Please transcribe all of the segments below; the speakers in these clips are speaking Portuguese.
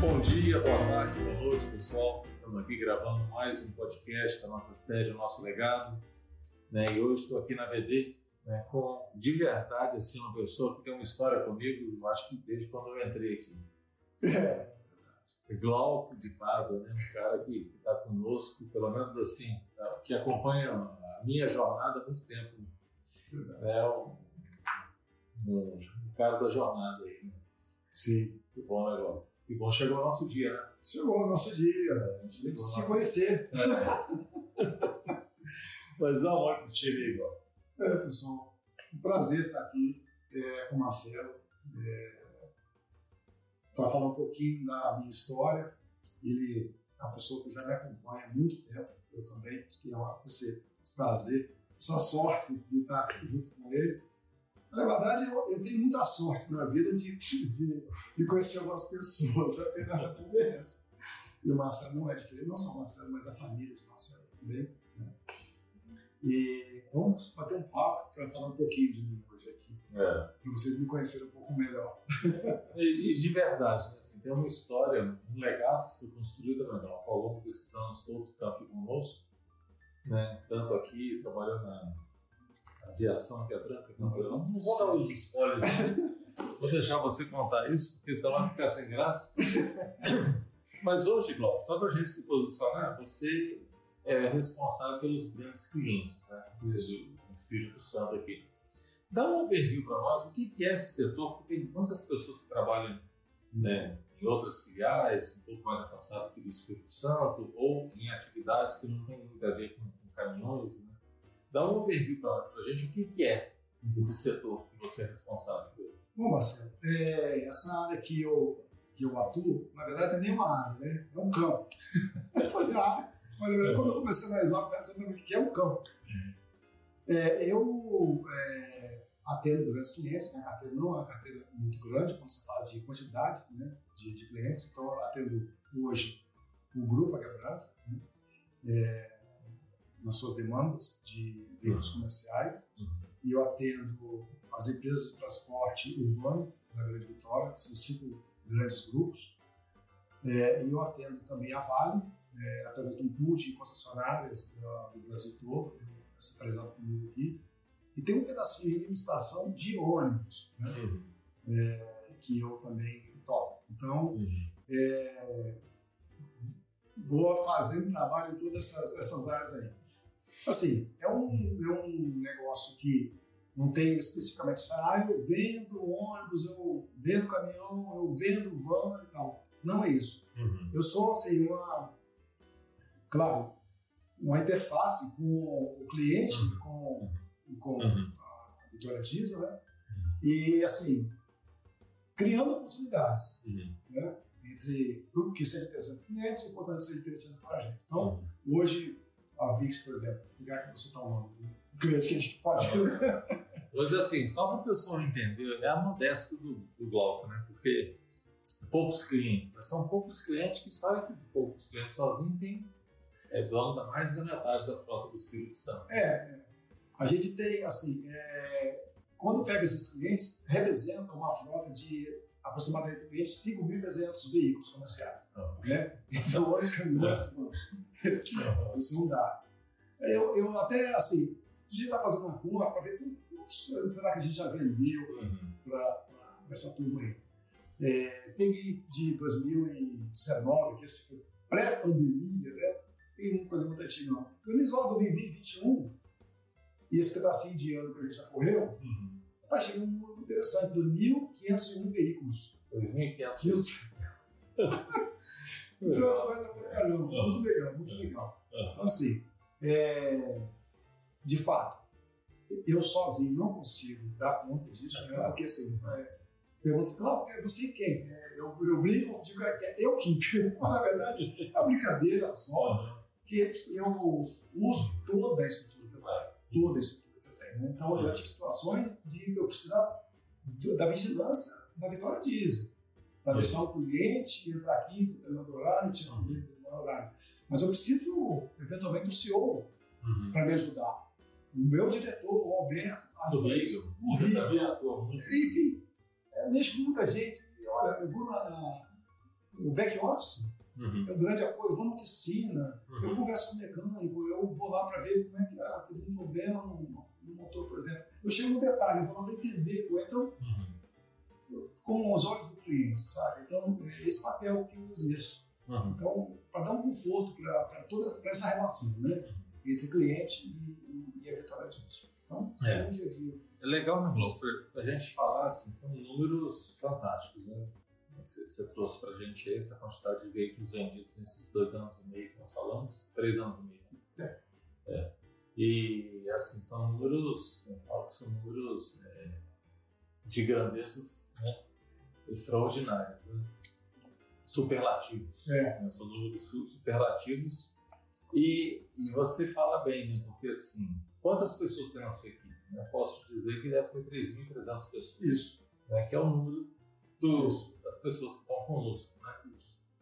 Bom dia, boa tarde, boa noite, pessoal. Estamos aqui gravando mais um podcast da nossa série, o nosso legado. Né? E hoje estou aqui na VD né, com, de verdade, assim, uma pessoa que tem uma história comigo, acho que desde quando eu entrei aqui. É. Glauco de Pádua, né? um cara que está conosco, pelo menos assim, tá, que acompanha a minha jornada há muito tempo. É um, um, um cara da jornada aí. Né? Sim. Que bom, né, Glauco? Bom, chegou o nosso dia, né? Chegou o nosso dia, a gente tem que se conhecer. É. Mas dá um oi pro time, Glauco. É, pessoal, um prazer estar aqui é, com o Marcelo. É, para falar um pouquinho da minha história. Ele é uma pessoa que já me acompanha há muito tempo, eu também, que é uma, esse prazer, essa sorte de estar junto com ele. Na verdade, eu, eu tenho muita sorte na vida de, de, de conhecer algumas pessoas, a verdade é essa. E o Marcelo não é diferente, não só o Marcelo, mas a família de Marcelo também. Né? E vamos bater um papo para falar um pouquinho de mim hoje aqui. É. Para vocês me conhecerem um pouco melhor. e, e, de verdade, né, assim, tem uma história, um legado que foi construído né, ao longo desses anos todos que estão aqui conosco. Né, tanto aqui, trabalhando na aviação aqui a Branca, não, não vou dar os spoilers. Vou deixar você contar isso, porque senão vai ficar sem graça. Mas hoje, Glauco, só para a gente se posicionar, você é responsável pelos grandes clientes, né? ou seja, o Espírito Santo aqui. Dá um overview para nós o que é esse setor, porque tem muitas pessoas que trabalham né, em outras filiais, um pouco mais afastado aqui do Espírito Santo, ou em atividades que não têm muito a ver com, com caminhões. Né? Dá um overview para a gente o que, que é esse setor que você é responsável por. Bom, Marcelo, é, essa área que eu, que eu atuo, na verdade, é nem uma área, né? é um campo. Falei, ah, mas é. quando eu comecei a analisar, eu o que é um campo. É, eu é, atendo grandes clientes, minha carteira não é uma carteira muito grande, quando se fala de quantidade né, de, de clientes, então eu atendo hoje o grupo Águia Branca, né, é, nas suas demandas de veículos uhum. comerciais, uhum. e eu atendo as empresas de transporte urbano da Grande Vitória, são cinco grandes grupos, é, e eu atendo também a Vale, é, através de um pool de concessionárias do, Brasil todo, centralizado comigo aqui, e tem um pedacinho de estação de ônibus, né? uhum. é, que eu também toco. Então, uhum. é, vou fazendo trabalho em todas essas, essas, áreas aí. Assim, é um, é um negócio que não tem especificamente, ah, eu vendo ônibus, eu vendo caminhão, eu vendo van e tal. Não é isso. Uhum. Eu sou, assim, uma claro, uma interface com o cliente, uhum. com, com uhum. a Vitória Diesel, né? Uhum. E, assim, criando oportunidades, uhum. né? Entre o que seja interessante para o cliente e o que seja interessante para a gente. Então, uhum. hoje, a VIX, por exemplo, lugar que você está falando, o cliente que a gente pode. Hoje, assim, só para o pessoal entender, é a modéstia do, do Glauco, né? Porque poucos clientes, mas são poucos clientes que só esses poucos clientes sozinhos têm é dono da mais da metade da frota do Espírito Santo. É, é. a gente tem, assim, é, quando pega esses clientes, representa uma frota de aproximadamente 5.300 veículos comerciais. Né? Então, olha os caminhões, é. isso não dá. Eu, eu até, assim, a gente está fazendo uma conta para ver será que a gente já vendeu uhum. para essa turma aí. É, peguei de 2019, que esse foi pré-pandemia, né? tem muita coisa muito antiga, não. Organizou 2021, e esse pedacinho de ano que a gente já correu, uhum. tá chegando interessante, 2.501 veículos. 2.500? então, é coisa pra caramba, muito legal, muito legal. Então, assim, é, de fato, eu sozinho não consigo dar conta disso, né? porque assim, é, pergunta, claro, você é quem? É, eu, eu brinco, digo, é, eu quem? Mas, na verdade, é uma brincadeira só porque eu uso toda a estrutura toda a estrutura que eu tenho. Né? Então, eu já tive situações de eu precisar da vigilância da Vitória Diesel, para deixar o cliente entrar aqui no determinado horário, tirar o cliente no determinado horário. Mas eu preciso, eventualmente, do CEO uhum. para me ajudar. O meu diretor, o Alberto, do Rio, o Rio. Enfim, é, mexo com muita gente. Olha, eu vou na, na o back office Uhum. é um grande apoio. Eu vou na oficina, eu Uhum. converso com o mecânico, eu vou lá para ver como é que ah, teve um problema no, no motor, por exemplo. Eu chego no detalhe, eu vou lá para entender. ou Então, Uhum. com os olhos do cliente, sabe? Então, é esse papel que eu exerço. Uhum. Então, para dar um conforto para toda pra essa relação, né? Entre cliente e, e, e a vitória disso. Então, É. um dia a dia. É legal, né, Glauco, pra gente falar, assim, são números fantásticos, né? Você, você trouxe pra gente aí essa quantidade de veículos vendidos nesses dois anos e meio que nós falamos, três anos e meio. né? É. E, assim, são números, eu falo que são números é, de grandezas né, extraordinárias, né? superlativos. É. né? São números su- superlativos. E, e você fala bem, né? Porque, assim, quantas pessoas tem na sua equipe? Né? Posso te dizer que deve ter 3.300 pessoas Isso. né, que é o número dos, das pessoas que estão conosco. Né?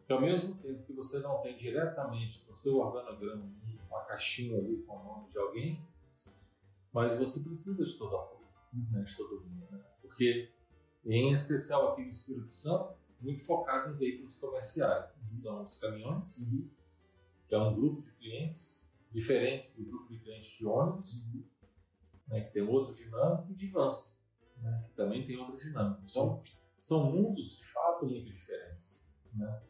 Que ao mesmo tempo que você não tem diretamente no seu organograma uma caixinha ali com o nome de alguém, mas você precisa de todo apoio, né, de todo mundo. Né? Porque, em especial aqui no Espírito Santo, muito focado em veículos comerciais, que são os caminhões, que é um grupo de clientes diferente do grupo de clientes de ônibus, né, que tem outra dinâmica, e de vans, né, que também tem outra dinâmica. Então, são mundos de fato muito diferentes. Né?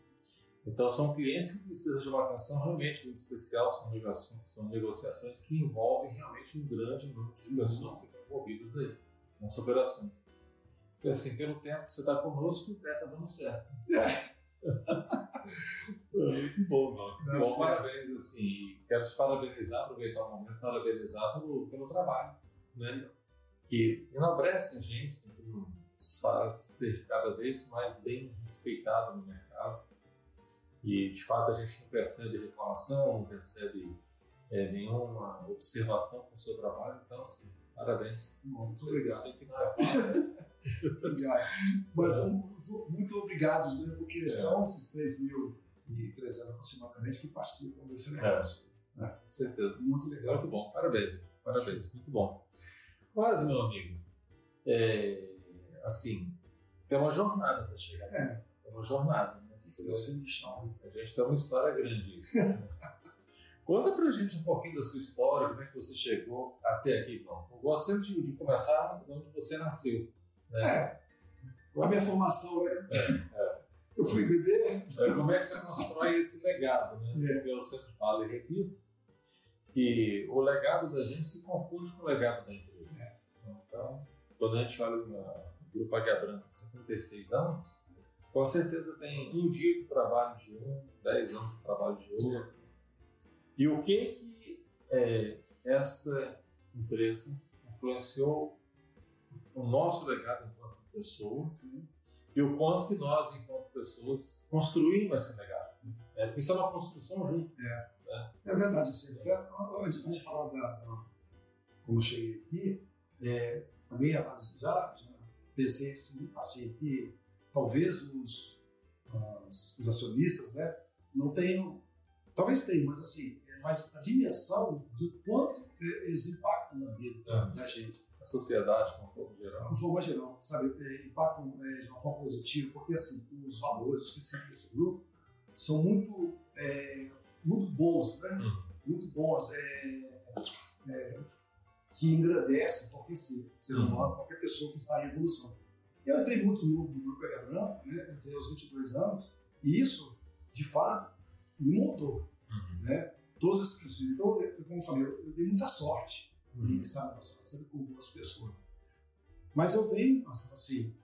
Então, são clientes que precisam de uma atenção realmente muito especial, são negociações, são negociações que envolvem realmente um grande número de pessoas que estão envolvidas aí nas operações. Assim, pelo tempo que você está conosco, está dando certo. É, muito bom, não. Dá bom, certo. parabéns, assim, quero te parabenizar, aproveitar o momento, parabenizar pelo, pelo trabalho, né? Que enobrece a gente, que nos faz ser cada vez mais bem respeitado no mercado. E, de fato, a gente não percebe reclamação, não percebe é, nenhuma observação com o seu trabalho, então, assim, parabéns. Muito Eu obrigado. sei que não é fácil. Obrigado. Mas um, muito, muito obrigados, né? Porque É. são esses 3.300 aproximadamente que participam desse negócio. Com certeza. Muito legal. Muito bom, parabéns, parabéns, muito bom. Mas, meu amigo, é, assim, é uma jornada para chegar. aqui. É. É uma jornada. Você. A gente tem uma história grande. né? Conta pra gente um pouquinho da sua história, como é que você chegou até aqui, João. Eu gosto sempre de, de começar de onde você nasceu. Né? É. A minha formação, né? Eu fui bebê. É, como é que você constrói esse legado, né? É. Porque eu sempre falo e repito que o legado da gente se confunde com o legado da empresa. É. Então, quando a gente olha o Grupo Águia Branca, 56 anos, com certeza tem um dia de trabalho de um, 10 anos de trabalho de outro. E o que que é, essa empresa influenciou o nosso legado enquanto pessoa e o quanto que nós, enquanto pessoas, construímos esse legado. É, porque isso é uma construção junto. É verdade, assim, antes antes de falar da, da- como eu cheguei aqui, é, também já, já pensei assim, passei aqui, talvez os, os acionistas, né, não tenham, talvez tenham, mas assim, é, mas a dimensão do quanto é, eles impactam na vida da, da gente, A sociedade, de uma forma geral. de forma geral, sabe, é, impactam é, de uma forma positiva, porque assim, os valores, os princípios desse grupo são muito, é, muito bons, né? Uhum. muito bons, é, é, que engrandecem qualquer ser, ser Uhum. humano, qualquer pessoa que está em evolução. Eu entrei muito novo no Grupo Pega Branca, né? entrei aos 22 anos, e isso, de fato, me moldou. Uhum. Né? Todos esses, então, eu, como eu falei, eu, eu dei muita sorte em Uhum. estar na nossa sempre com boas pessoas. Mas eu venho, assim, assim,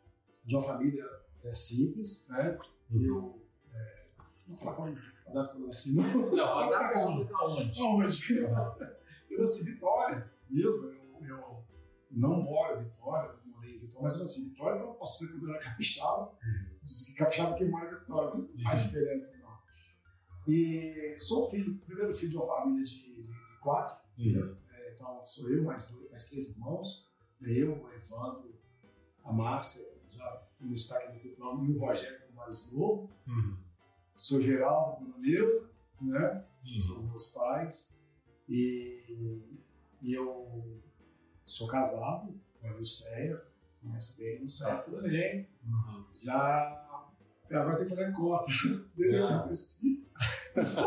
de uma família é, simples, né? Uhum. Eu, é, não vou falar como a Davi falou assim, não, Não, a data aonde? aonde? mas eu nasci em Vitória mesmo. Eu, eu não moro em Vitória, não Vitória, mas em Vitória, então eu posso ser considerado capixaba. Diz que capixaba que mora em Vitória, não faz diferença, não. E sou filho, primeiro filho de uma família de, de, quatro, Uhum. é, então sou eu, mais, dois, mais três irmãos. Eu, o Evandro, a Márcia, já no destaque desse plano, e o Rogério, é o mais novo. Uhum. Sou Geraldo, Dona Neuza, né? são Uhum. os meus pais. E, e eu sou casado com a Lucéia, conhece bem a Lucéia Bastante. também. Uhum. Já Agora tem que fazer conta. Desde Ah. 85.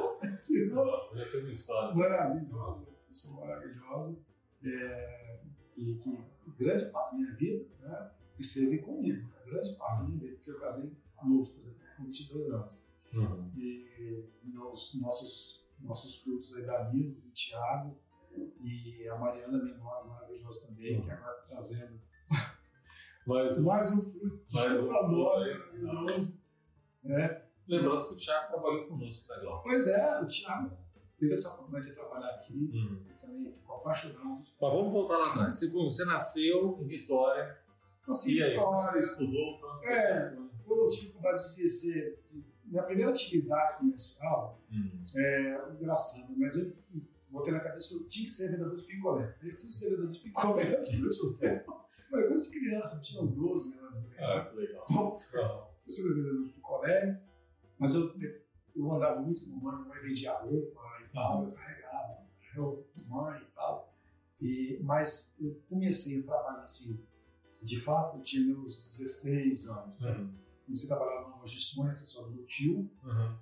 Sete anos. Nossa, uma história. Maravilhosa, pessoa maravilhosa. É, que, que grande parte da minha vida né, esteve comigo. Grande parte da minha vida, porque eu casei novo, por exemplo, com 22 anos. Uhum. E meus, nossos, nossos frutos aí, Danilo, o Thiago e a Mariana, minha irmã maravilhosa também, que agora está trazendo mais um Mais um para nós, maravilhoso. É. lembrando que o Thiago trabalhou conosco na Globo. Pois é, o Thiago teve essa oportunidade de trabalhar aqui, ele também ficou apaixonado. Mas vamos voltar lá atrás. Você, você nasceu em Vitória. Assim, e aí, olha, você estudou? É. eu tive vontade de ser. Minha primeira atividade comercial Uhum. é engraçado, mas eu botei na cabeça que eu tinha que ser vendedor de picolé. Aí fui ser vendedor de picolé durante um tempo. Mas coisa de criança, eu tinha uns 12 anos. né? Ah, que legal. Então, fui ser vendedor de picolé, mas eu, eu andava muito com mãe, minha mãe vendia roupa e tal, eu carregava roupa com mãe e tal. E, mas eu comecei a trabalhar assim, de fato, eu tinha meus 16 anos. né? uhum. Comecei a trabalhar numa loja de sonhos, assessor do meu tio, Uhum.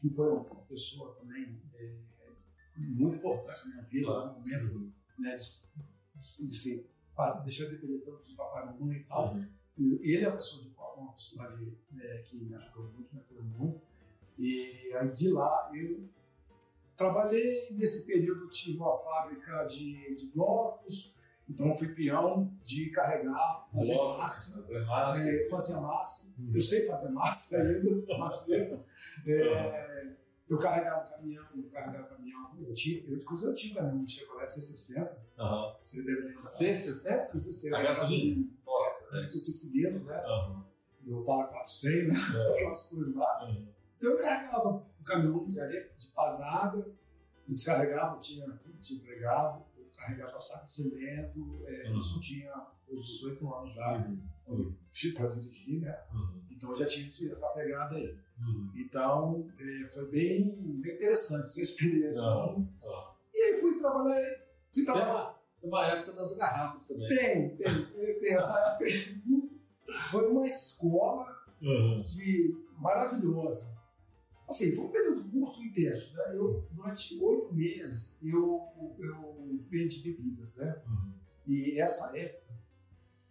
que foi uma pessoa também é, muito importante na minha vida, Claro. no momento né, de, de ser, pá, deixar de depender tanto de papai e mamãe e tal. Uhum. E Ele é uma pessoa de uma personalidade né, que me ajudou muito, me ajudou muito. E aí de lá eu trabalhei, nesse período tive uma fábrica de, de blocos, então fui peão de carregar, fazer massa. fazer massa. É, fazia massa. Uhum. Eu sei fazer massa ainda, massinha. É, eu carregava o caminhão, eu carregava o caminhão. Eu tinha, eu, inclusive eu tinha um caminhão de Chevrolet C60, Aham. você deve lembrar. C60? C60. A gasolina? Nossa. Muito siciliano, né? Aham. Eu tava 400, né? É. Aquelas coisas lá. Uhum. Então eu carregava o caminhão de areia, de pasada, descarregava, tinha, tinha empregado, eu carregava saco de cimento, é, Uhum. isso tinha os 18 anos já, Uhum. quando para dirigir, né? Uhum. Então eu já tinha essa pegada aí. Uhum. Então é, foi bem, bem interessante essa experiência. Aham. E aí fui trabalhar, fui trabalhar. uma, tem uma época das garrafas também. Tem, tem, tem, tem essa época. Foi uma escola Uhum. de maravilhosa. Assim, foi um período curto e intenso. Né? Eu, durante oito meses, eu, eu vendi bebidas. Né? Uhum. E essa época,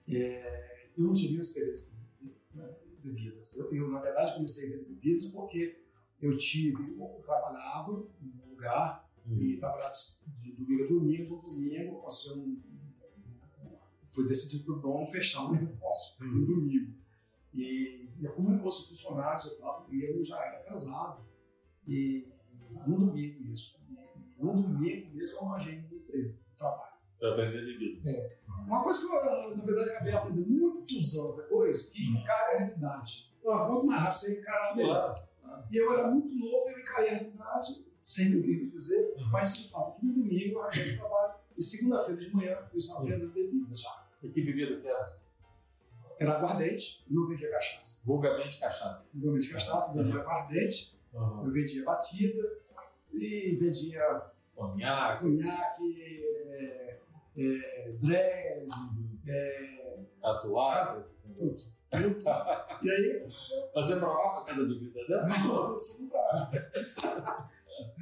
é, eu não tive experiência com bebidas. Eu, eu, na verdade, comecei a vender bebidas porque eu tive, eu trabalhava num lugar e trabalhava de domingo a domingo, domingo, aconteceu um, foi decidido pelo dono fechar o negócio no domingo. E, e como fosse funcionários e tal, eu já era casado, e no domingo. E no domingo mesmo eu arranjei um emprego, um trabalho. Pra vender bebida. Uma coisa que eu, na verdade, acabei aprendendo muitos anos depois, que Uhum. encara a realidade. Quanto mais rápido você encarar, melhor. Claro. E eu era muito novo, eu encarei a realidade, sem me dizer, Uhum. mas de fato, que no domingo eu arranjei um trabalho, e segunda-feira de manhã eu estava Uhum. vendendo bebidas já. E que bebida que era? Era aguardente, não vendia cachaça. Vulgarmente cachaça. Vendia cachaça, vendia aguardente, Uhum. eu vendia batida, e vendia Conhaque. conhaque, é, é, dread, é, tudo. E aí, você provava cada bebida dessa? Não, isso não trabalha.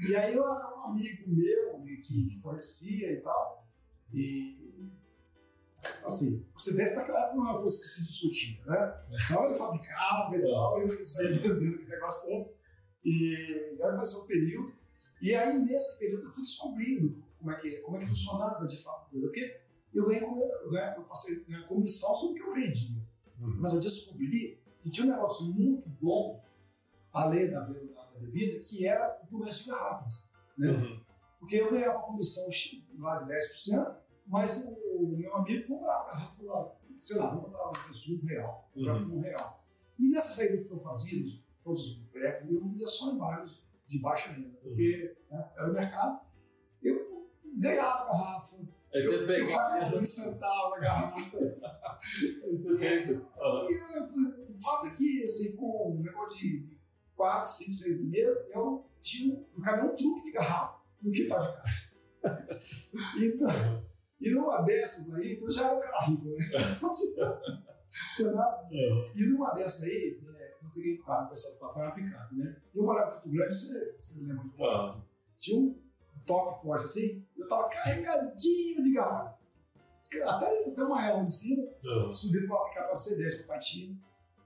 E aí um amigo meu né, que fornecia e tal. E assim, você que naquela época não era uma coisa que se discutia, né? Então ele fabricava e tal, e eu saía vendendo aquele negócio todo. E aí passou um período. E aí nesse período eu fui descobrindo como é que, como é que funcionava de fato. Porque eu ganhei, com- eu passei a ganhar comissão sobre o que eu vendia. Uhum. Mas eu descobri que tinha um negócio muito bom, além da venda da bebida, que era o comércio de garrafas. Né? Uhum. Porque eu ganhava comissão X, lá de 10%, mas o meu amigo comprava a garrafa lá, sei lá, um preço de um real, comprava Uhum. um real. E nessas saídas que eu fazia, todos os botecos, eu via só em bairros de baixa renda, porque né, era o mercado. Ganhava a garrafa, Aí você eu, eu dois centavos a garrafa. Aí você fez. E o fato é que, assim, com um negócio de 4, 5, 6 meses, eu tinha um, um caminhão truque de garrafa no quintal de casa. Então, e numa dessas aí, eu já era um cara rico, né? Uhum. E numa dessas aí, é, eu peguei o carro, essa papai uma picape, né? E eu morava em Campo Grande, você, você lembra muito Ah, tinha um toque forte assim, eu tava carregadinho de garrafa. Até, até uma ela de cima, ah, subi com a picape C10 com o patinho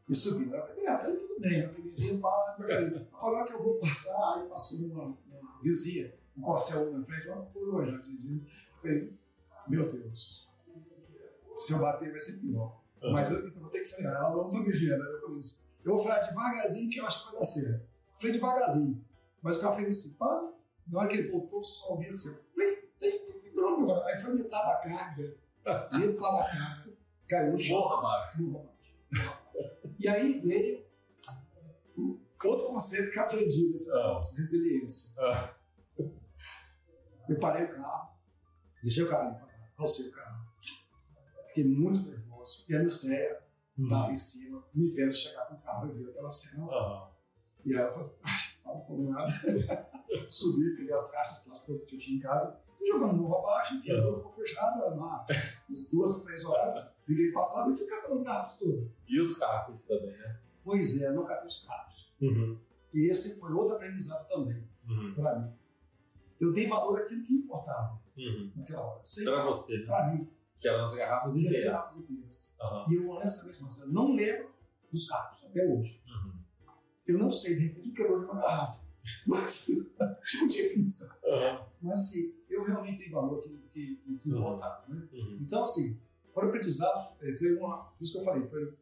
e subi. Eu falei, ah, tá ali tudo bem, eu peguei devagarinho. A hora que eu vou passar, aí passou uma, uma vizinha, um corcel na frente, uma coroa já dirigindo. Eu falei, meu Deus, se eu bater vai ser pior. ah. Mas eu, então, vou ter que frear, ela não tá me vendo. Aí eu falei isso. Eu vou frear devagarzinho que eu acho que vai dar certo. Freio devagarzinho. Mas o carro fez assim, pá. Na hora que ele voltou, só ouvi assim. Aí foi metade da carga. Metade da carga. Caiu no chão. Morra, Marcos. Burro abaixo. E aí veio outro conceito que eu aprendi nessa Ah. resiliência. Ah, Eu parei o carro, deixei o carro ali para calcei o carro. Fiquei muito nervoso. E a Lucéia estava em cima, me vendo chegar com o carro e viu aquela cena. ah, E aí ela falou, ai, não falou nada. Subi, peguei as caixas plásticas que eu tinha em casa, fui jogando morro abaixo, enfim, a rua ficou fechada lá, umas duas ou três horas. Liguei passado e fui catando as garrafas todas. E os carros também, né? Pois é, não catei os carros. Uhum. E esse foi outro aprendizado também, Uhum. para mim. Eu dei valor àquilo que importava Uhum. naquela hora. Pra você, né? para mim, Que eram as garrafas as inteiras. garrafas inteiras. Aham. E eu, honestamente, Marcelo, não lembro dos carros, até hoje. Uhum. Eu não sei, de repente, quebrou de uma garrafa. Mas, tipo difícil. Aham. Mas, assim, eu realmente dei valor que, que, que, Uhum. importava, né? Uhum. Então, assim, foi um aprendizado, eh, foi uma, por isso que eu falei, foi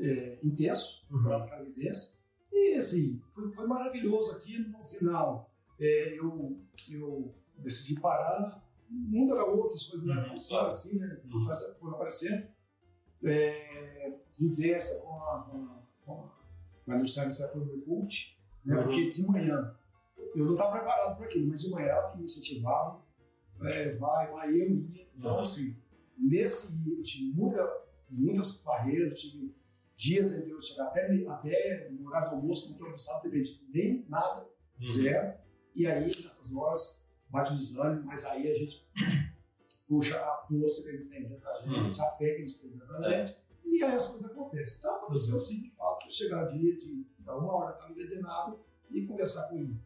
é, intenso, Uhum. para vivência. E, assim, foi, foi maravilhoso aqui no final. é, eu, eu decidi parar, o mundo era outro, as coisas não eram Uhum, claro. assim, né? Uhum. Foram aparecendo. É, vivência com a, com a, com a, a Luciana foi o meu coach, né? Uhum. Porque de manhã, eu não estava preparado para aquilo, mas de manhã ela que me incentivava, é, vai, vai, eu ia. Então, Uhum. assim, nesse eu tive muita, muitas barreiras, eu tive dias em que eu chegar até, até no horário do almoço, não estou almoçado, nem nada, Uhum. zero. E aí, nessas horas, bate o desânimo, mas aí a gente puxa a força que a gente tem dentro da gente, a fé que a gente tem dentro da É. gente, e aí as coisas acontecem. Então aconteceu sim, de fato, chegar dia de dar uma hora, estar envenenado e conversar com,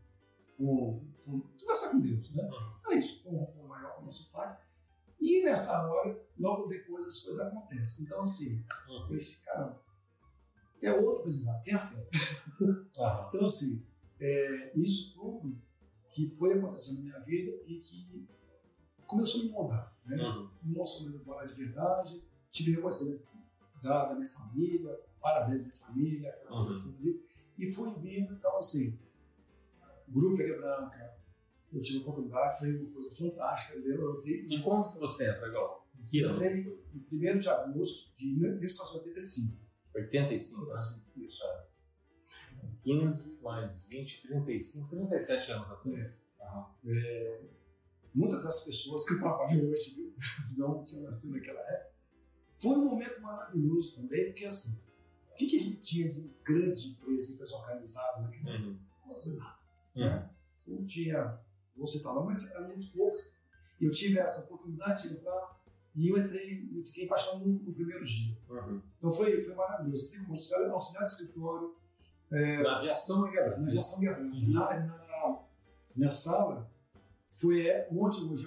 com, com conversar com Deus, né? É isso, com, com o maior, com o nosso Pai. E nessa hora, logo depois as coisas acontecem. Então, assim, Uhum. esse cara é outro aprendizado, tem a fé. Aham. Então, assim, é, isso tudo que foi acontecendo na minha vida e que começou a me moldar. Né? Uhum. Não sou de verdade, tive reconhecimento da, da minha família, parabéns minha família, aquela Uhum. coisa toda ali. E fui vindo, então, assim, Grupo Pegue Branca, eu tive a oportunidade, foi uma coisa fantástica. Eu, eu, entrei- E quando que você entra, Gal? Em que eu entrei em 1 de agosto de 1985. 85, né? Assim, isso. 15 mais 20, 35, 37 anos atrás. Aham. muitas das pessoas que trabalham hoje não tinham nascido naquela época. Foi um momento maravilhoso também, porque assim, o que, que a gente tinha de grande empresa, empresa organizada naquele momento? Uhum. Não fazia nada. Uhum. Não tinha, vou citar não, mas eram muito poucos. E eu tive essa oportunidade de entrar e eu entrei e fiquei apaixonado no, no primeiro dia. Uhum. Então foi, foi maravilhoso. Entrei como auxiliar, auxiliar de escritório, Na aviação né, Mega na aviação guerreira. Uhum. Na, na, na sala, foi é, onde hoje,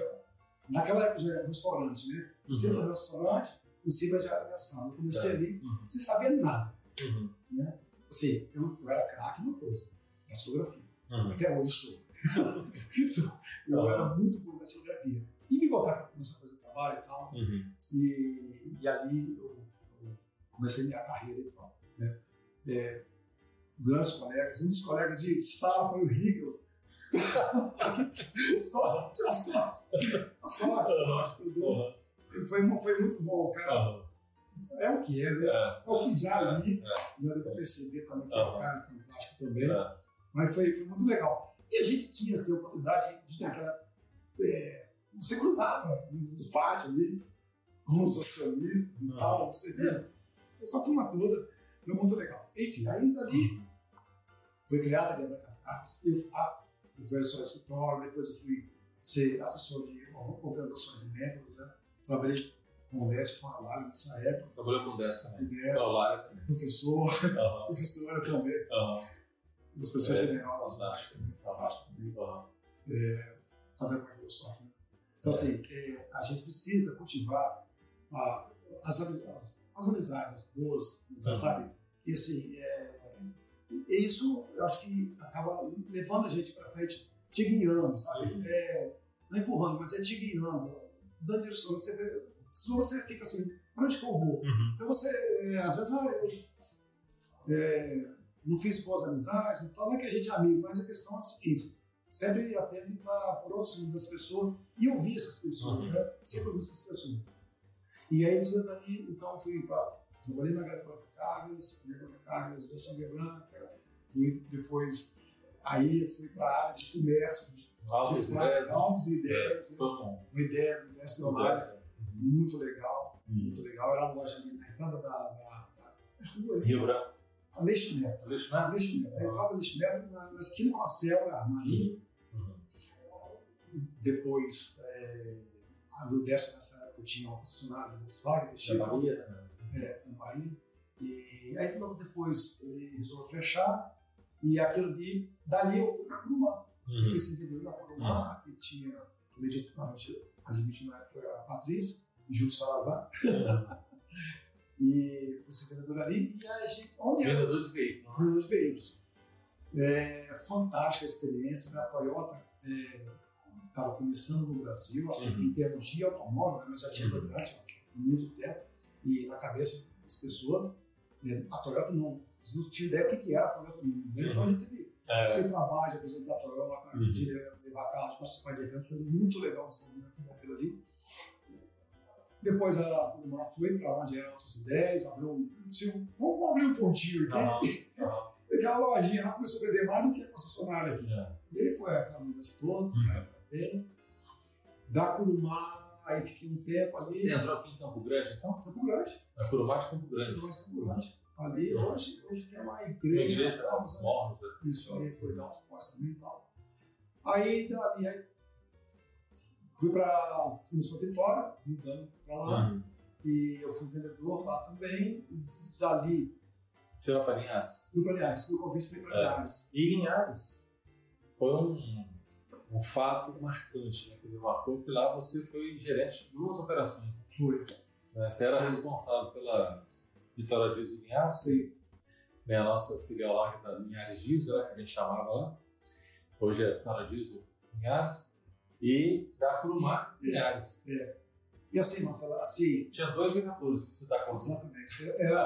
naquela época já era restaurante, né? Em cima do restaurante, em cima já era a sala. Eu comecei Tá. ali, Uhum. sem saber nada. Uhum. Assim, eu, eu era craque numa coisa, na fotografia. Uhum. Até hoje sou. eu Aham. era muito bom na fotografia. E me botaram para começar a fazer trabalho e tal. Uhum. E, e ali eu, eu comecei minha carreira e tal. Né? É, grandes colegas, um dos colegas de sala foi o Rigel. sorte, a sorte, a sorte, a. Uhum. Foi, foi muito bom, cara. Uhum. É o que é, né? É. É o que já li, É. já deu pra perceber também que é um cara fantástico também. É. Mas foi, foi muito legal. E a gente tinha assim, a oportunidade de ter aquela. É, você cruzava no pátio ali, com os acionistas e tal, você vê. Essa turma toda foi muito legal. Enfim, ainda ali foi criada a Débora Carlos. Eu, ah, eu fui de escritório, depois eu fui ser assessor de organizações e métodos, né? Trabalhei com o Décio, com a Lara nessa época. Trabalhou com o Décio também. Décio, Com a Lara também. professor, Aham. professora também, das pessoas É, generosas, fantástico. também, fantástico também. Aham. Tá vendo como é que deu sorte, né? Então, assim, é, a gente precisa cultivar a- as, as, as amizades boas, Uhum. sabe? E, assim, é, e isso eu acho que acaba levando a gente para frente, te guiando, sabe? Uhum. É, não empurrando, mas é te guiando, dando direção. Você vê, senão você fica assim, para onde que eu vou? Uhum. Então você, é, às vezes, ah, eu é, não fiz boas amizades, então não é que a gente é amigo, mas a questão é a seguinte, sempre atento estar próximo das pessoas e ouvir essas pessoas, Uhum. né? Sempre ouvir essas pessoas. E aí, daí, então, fui para, trabalhei na Galeria Cargas, Galeria Cargas, versão branca, fui depois, aí fui para a área de comércio, de, Altas de ideias. altas ideias, né? Foi bom. uma ideia do mestre Omar, muito legal, muito legal, era a loja ali na entrada da, da, da Rio Branco. Aleixo Neto. Aleixo Neto? Aleixo Neto. Falo Aleixo Neto na, na esquina com a Cel, a Marinho. Uhum. Depois, é, a Ludessa nessa época tinha um funcionário do Volkswagen, chegou Chamaria, né? é, no Marinho. E aí logo depois ele resolveu fechar. E aquilo ali, dali eu fui para Curumá. Eu fui servidor da Curumá, que tinha, que admite na época foi a Patrícia, Júlio Salazar. e fui servidor ali. E aí a gente, onde? Vendedor de veículo. né? Vendedor de veículos. É, fantástica a experiência da Toyota. Estava começando no Brasil, assim, Uhum. em termos de automóvel, né, mas já tinha Uhum. muito tempo, e na cabeça das pessoas, né, a Toyota não, eles não tinham ideia do que que era a Toyota no mundo. né? Então a gente teve É. aquele trabalho de apresentar a Toyota, Uhum. de levar carro, de participar de eventos, foi muito legal o desenvolvimento daquilo ali. Depois a Urumar foi para onde eram outras ideias, abriu um. Vamos abrir um pontinho aqui. Aham. Aquela lojinha lá começou a vender mais do que a concessionária aqui. É. E aí foi aquela mudança toda, foi Uhum. bem. Da Curumá, aí fiquei um tempo ali. Você entrou aqui em Campo Grande, então? Campo Grande. É Curumá de Campo Grande. Campo Grande, Campo Grande. Ali, Uhum. hoje, hoje tem uma igreja. igreja, tal, os morros. né? Isso aí foi dar uma proposta também e tal. Aí dali, aí fui para fui no Vitória, mudando para lá, Uhum. e eu fui vendedor lá também. E dali, Você vai para Linhares. fui para Linhares, fui convite para É. Linhares. E Linhares foi um, um fato marcante, né? Que me marcou que lá você foi gerente de duas operações. Fui. né? Você era responsável pela Vitória Diesel Linhares, Sei. né? a nossa filial lá, que é da Linhares Diesel, né? que a gente chamava lá. Hoje é Vitória Diesel Linhares. E da Curumá Linhares. E assim, Marcelo, assim, Tinha dois diretores que você dá conta. exatamente. Era,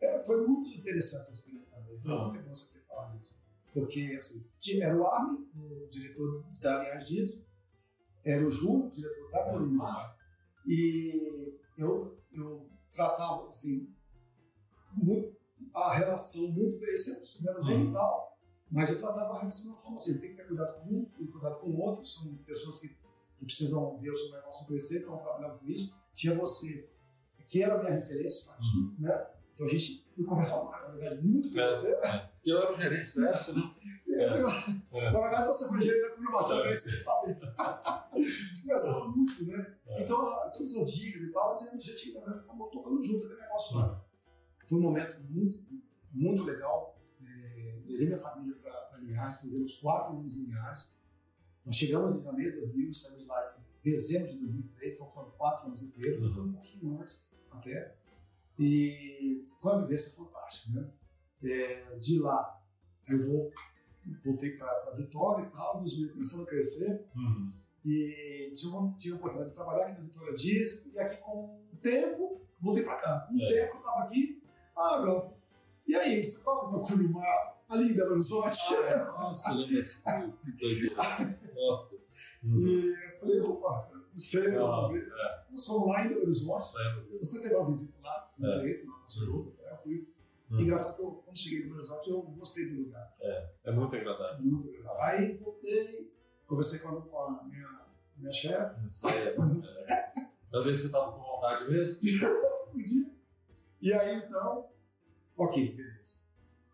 é, foi muito interessante a experiência também. Foi muito bom você ter falado isso. Porque, assim, era o Arne, o diretor da Linhares Diesel, era o Júlio, o diretor da Curumá, E eu, eu tratava, assim, muito, a relação muito bem, sempre considero bem Uhum. Mas eu tratava a relação de uma forma assim, tem que ter cuidado com um e cuidado com o outro, são pessoas que, que precisam ver o seu negócio crescer, então eu trabalhava com isso. Tinha você, que era a minha referência, Uhum. né? Então a gente eu conversava, na verdade, muito com É. você. É. Eu era o gerente dessa, né? É. É. Na verdade, você foi gerente da Curva também, você sabe. A gente conversava muito, né? É. Então, todas as dicas e tal, a gente já tinha, né? acabou tocando junto aquele negócio lá. Foi um momento muito, muito legal. Levei minha família para Linhares, fizemos quatro anos em Linhares. Nós chegamos em janeiro de 2000 e saímos lá em dezembro de 2003, então foram quatro anos inteiros, Uhum. foi um pouquinho antes até. E foi uma vivência fantástica, né? É, de lá, eu vou, voltei para Vitória e tal, meus meninos começando a crescer, Uhum. e tive, uma- tive a oportunidade de trabalhar aqui na Vitória Diesel, e aqui com um tempo, voltei para cá. Um É. tempo que eu estava aqui, ah, meu, e aí, você toca no Curumá, ali em Belo Horizonte? Ah, é. Nossa, desse filme, que doideira. Nossa. E eu falei, opa, não sei, né? Ah, ver. é, nós fomos lá em Belo Horizonte, você teve uma visita lá, no É. direito, na Cheirosa, eu fui. Uhum. Engraçado que eu, quando cheguei em Belo Horizonte, eu gostei do lugar. É muito agradável. Muito legal. Aí voltei, conversei com a, com a minha, minha chefe, Não sei. É. Pra ver se você tava com vontade mesmo. podia. E aí então, ok, beleza.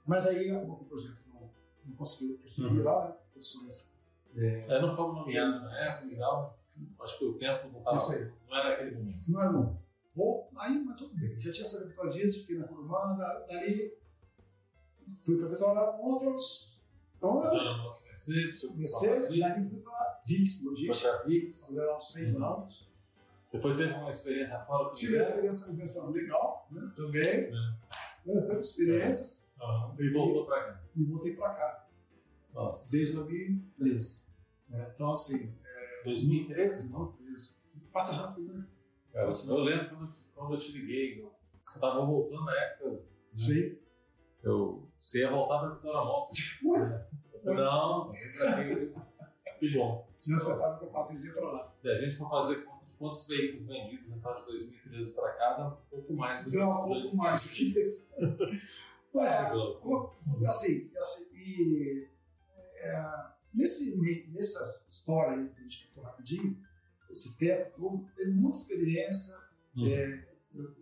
Mas aí acabou que o projeto não, não conseguiu prosseguir Uhum. lá, né? Questões. É, não fomos nomeados na época e tal. acho que o tempo não estava. Isso aí. Não era aquele momento. Não era bom. Vou, aí, mas tudo bem. Já tinha saído Vitória Dias, fiquei na Curumana, dali fui para Vitória Motors. Então, eu Nossa Mercedes, Mercedes, dali fui para VIX Logística, Poxa Vix. lá uns seis anos. Depois teve uma experiência fora do Tive uma experiência na invenção legal, né? Também. É. Né? Sempre experiências. Aham. E voltou pra cá. E voltei para cá, Nossa. desde 2013. né? Então, assim, 2013? 2013. Passa rápido, né? Cara, eu lembro quando, eu te- quando eu te liguei, eu- você estava voltando na época. Isso aí. Eu, você ia voltar para Vitória Moto. Eu falei, não. Que bom. Tinha separado com a papezinha para lá. Se a gente for fazer conta de quantos veículos vendidos então de 2013 para cá, dá um pouco mais do que Dá um pouco mais. É, assim, assim e, é, nesse, nessa história aí que a gente contou rapidinho, esse tempo todo, tem muita experiência, Hum. é,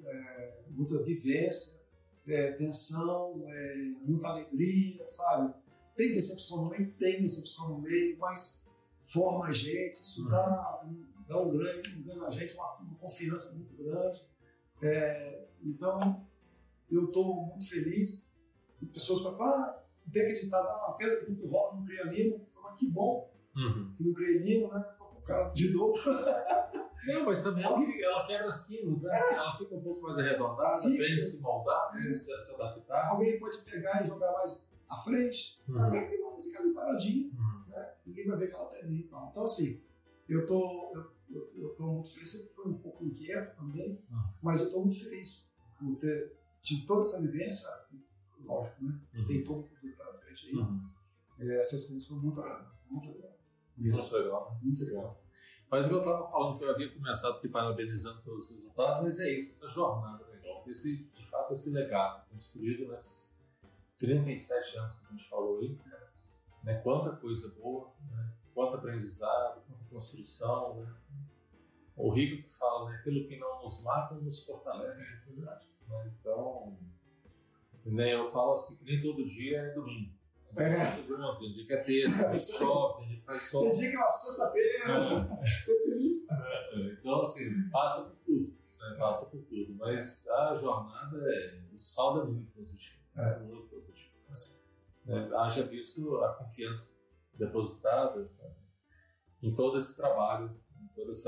é, muita vivência, é, tensão, é, muita alegria, sabe? Tem decepção no meio, tem decepção no meio, mas forma a gente, isso dá, dá um grande, engana a gente, uma, uma confiança muito grande. É, então, eu estou muito feliz. E pessoas falam, ah, não tem acreditado, ah, pena que muito rola, não cria Lino. Eu falo, "Ah, que bom Uhum. que não cria Lino, né? O cara de novo. Não, mas também ela, fica- ela quebra as quilos, né? Ela fica um pouco mais arredondada, Fica. bem se moldar, bem se, se adaptar. Alguém pode pegar e jogar mais à frente, Uhum. alguém que não fica ali paradinho, Uhum. né? ninguém vai ver que ela está ali. Não. Então, assim, eu tô, eu, eu, eu tô muito feliz, sempre fui um pouco inquieto também, Uhum. mas eu estou muito feliz por ter tido toda essa vivência, lógico, né? Uhum. Tem todo o futuro pela frente aí. Uhum. É, essa experiência foi muito legal, muito legal. Muito legal. muito legal. Mas o que eu estava falando, que eu havia começado aqui parabenizando pelos resultados, mas é isso, essa jornada legal, esse, de fato esse legado construído nesses 37 anos que a gente falou aí, né? quanta coisa boa, né? quanto aprendizado, quanta construção. Né? O Rico que fala, né? aquilo que não nos mata nos fortalece. verdade. Né? Então, né, eu falo assim que nem todo dia é domingo. É. Segunda, Tem dia que é terça, tem dia que chove, tem dia que faz sol. Tem dia que é uma sexta-feira, ser feliz. Então, assim, passa por tudo. né? Passa por tudo. Mas a jornada, é, o saldo é muito positivo. É. Muito positivo. Né? Haja visto a confiança depositada sabe? em todo esse trabalho, em todos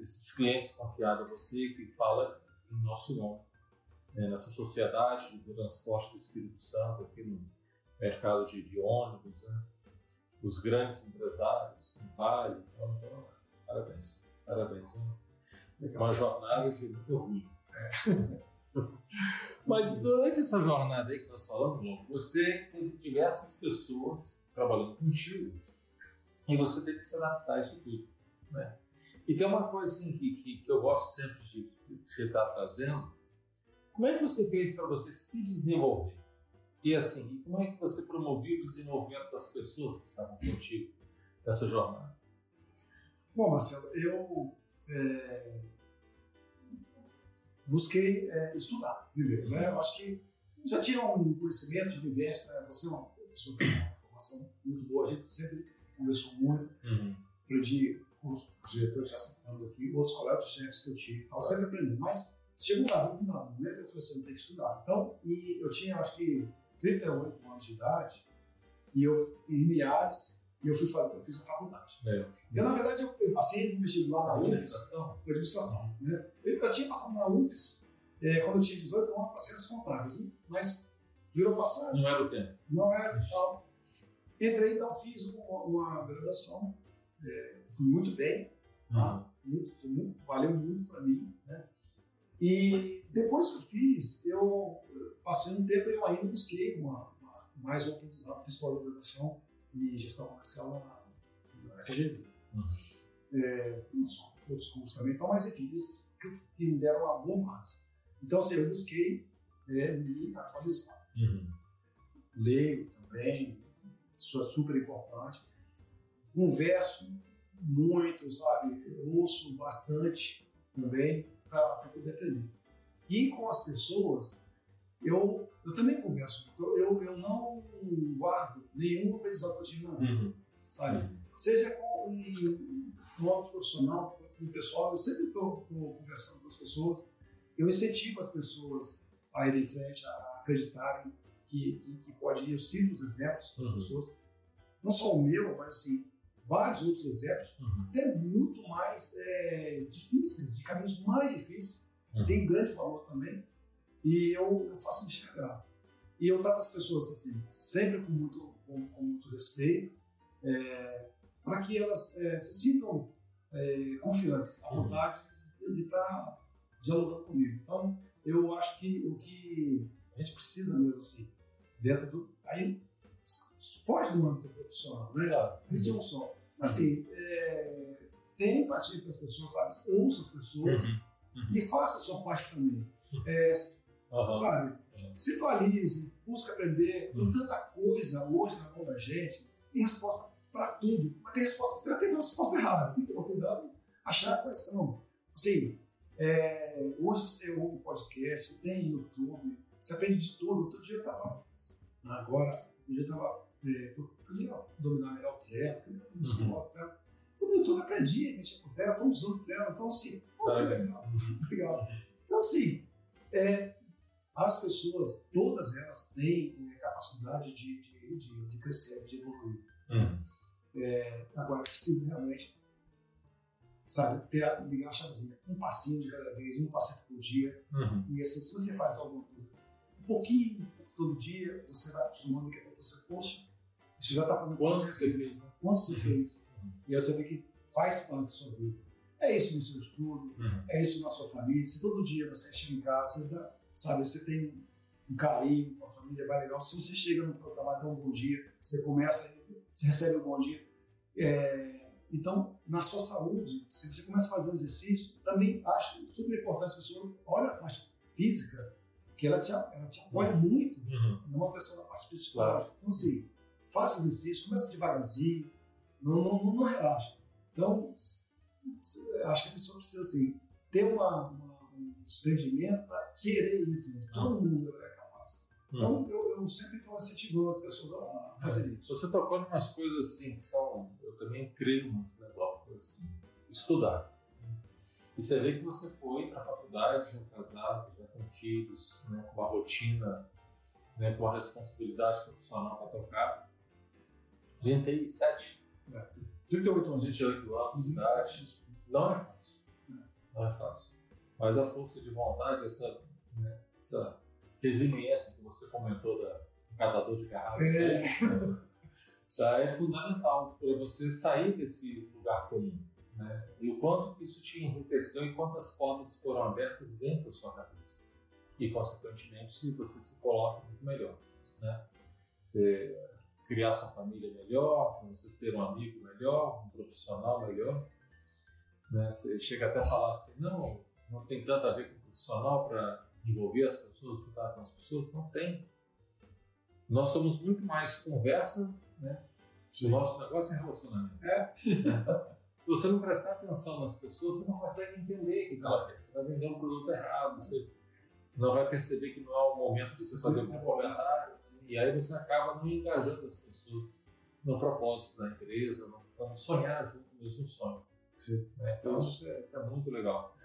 esses clientes confiados a você que fala em nosso nome. né? Nessa sociedade do transporte do Espírito Santo, aqui no mercado de, de ônibus, né? os grandes empresários, em Vale. Então, então, parabéns. Parabéns. né? Uma jornada de muito orgulho. Mas durante essa jornada aí que nós falamos, Lobo, você teve diversas pessoas trabalhando contigo e você teve que se adaptar a isso tudo. Né? E tem uma coisa assim, que, que, que eu gosto sempre de, de estar trazendo. Como é que você fez para você se desenvolver? E assim, como é que você promovia o desenvolvimento das pessoas que estavam contigo nessa jornada? Bom, Marcelo, eu é, busquei é, estudar primeiro. Né? Eu acho que já tinha um conhecimento de vivência, né? você é uma pessoa com uma formação muito boa, a gente sempre conversou muito, aprendi os diretores já citando aqui, outros colegas chefes que eu tive, então sempre aprendi. Mas chegou um dado, um dado momento eu falei assim, eu tenho que estudar. Então, e eu tinha acho que 38 anos de idade, e eu em Milhares, e eu fui fazer, eu fiz a faculdade. É. Eu, na verdade, eu, eu passei no vestibular na UFES, foi administração. Né? Eu, eu tinha passado na UFES é, quando eu tinha 18 anos para ciências contábeis, né? mas virou passar, Não era o tempo. não é tal. Entrei, então, fiz uma, uma graduação, é, fui muito bem, tá? muito, foi muito, valeu muito para mim. Né? E depois que eu fiz, eu passei um tempo e eu ainda busquei uma, uma, mais um aprendizado, fiz pós-graduação em gestão comercial na, na FGV. Uhum. É, tem uns outros cursos também, então, mas enfim, esses que me deram uma boa base. Então, assim, eu busquei é, me atualizar. Uhum. Leio também, isso é super importante. Converso muito, sabe? Eu ouço bastante também para poder aprender. E com as pessoas, eu, eu também converso. Eu, eu, não guardo nenhum aprendizado que eu tive na vida, Uhum. sabe? Seja com, no âmbito profissional, no pessoal, eu sempre estou conversando com as pessoas, eu incentivo as pessoas a irem em frente, a acreditarem que, que, que pode ir. Eu cito os exemplos para as uhum. pessoas, não só o meu, mas assim, vários outros exemplos, uhum. até muito mais é, difíceis, de caminhos mais difíceis, uhum. tem grande valor também, e eu, eu faço enxergar. E eu trato as pessoas assim, sempre com muito, com, com muito respeito, é, para que elas é, se sintam é, confiantes, à uhum. vontade de estar dialogando comigo. Então, eu acho que o que a gente precisa mesmo assim, dentro do. Aí, pode no âmbito profissional, né? A gente não só. Assim, é, tem empatia com as pessoas, sabe? Ouça as pessoas uhum. Uhum. e faça a sua parte também. É, uhum. Sabe? Se atualize, busque aprender. Tem tanta coisa hoje na mão da gente, tem resposta para tudo. Mas tem resposta certa e tem resposta errada. Tem que tomar cuidado, achar quais são. Assim, é, hoje você ouve podcast, tem YouTube, você aprende de tudo. Outro dia eu estava. Agora, outro dia eu estava. É, eu queria dominar melhor o Trello, queria dominar uhum. Trello. Fui no YouTube, aprendi, mexer com o Trello, estou usando o Trello. Então, assim, pô, que legal, legal. Então, assim, é, as pessoas, todas elas têm é, capacidade de, de, de, de, crescer, de evoluir. Uhum. É, agora, precisa realmente sabe? Ter, ligar a chavezinha, um passinho de cada vez, um passinho por dia. Uhum. E assim, se você faz alguma coisa, um pouquinho todo dia, você vai acostumando que é você, poxa, isso já está fazendo Quanto você fez? Quanto você fez? E aí você vê que faz parte da sua vida. É isso no seu estudo, uhum. é isso na sua família. Se todo dia você chega em casa, você dá, sabe, você tem um carinho com a família, vai legal. Se você chega no seu trabalho, dá um bom dia, você começa, você recebe um bom dia. É, então, na sua saúde, se você começa a fazer um exercício, também acho super importante as pessoas olha a parte física, que ela te, ela te apoia uhum. muito uhum. na manutenção da parte psicológica. Claro. Então, assim, faça exercício, comece devagarzinho, não, não, não, relaxa. Então, acho que a pessoa precisa, assim, ter uma, uma um desprendimento para querer ir em frente. Todo mundo é capaz. Então, uhum. eu, eu sempre estou incentivando as pessoas a fazer isso. Você tocou em umas coisas assim que são, eu também creio muito, né, Glauco? Assim, estudar. E você vê que você foi para a faculdade, já casado, já com filhos, né, com uma rotina, né, com uma responsabilidade profissional para tocar. 37? É, 38 anos. 28 anos de idade. Não é fácil. É. Não é fácil. Mas a força de vontade, essa, né, essa resiliência que você comentou da, catador de garrafas. É. Tá, é fundamental para você sair desse lugar comum. Né? E o quanto que isso te enriqueceu e quantas portas foram abertas dentro da sua cabeça. E, consequentemente, se você se coloca muito melhor. Né? Você criar sua família melhor, você ser um amigo melhor, um profissional melhor. Né? Você chega até a falar assim, não, não tem tanto a ver com o profissional para envolver as pessoas, escutar com as pessoas. Não tem. Nós somos muito mais conversa, né? Sim. O nosso negócio é relacionamento. É. Se você não prestar atenção nas pessoas, você não consegue entender que ela quer. Você vai vender um produto errado, você não vai perceber que não é o momento de você fazer um comentário. E aí você acaba não engajando as pessoas no propósito da empresa, não sonhar junto no mesmo sonho. Sim. Né? Então isso é, isso é muito legal.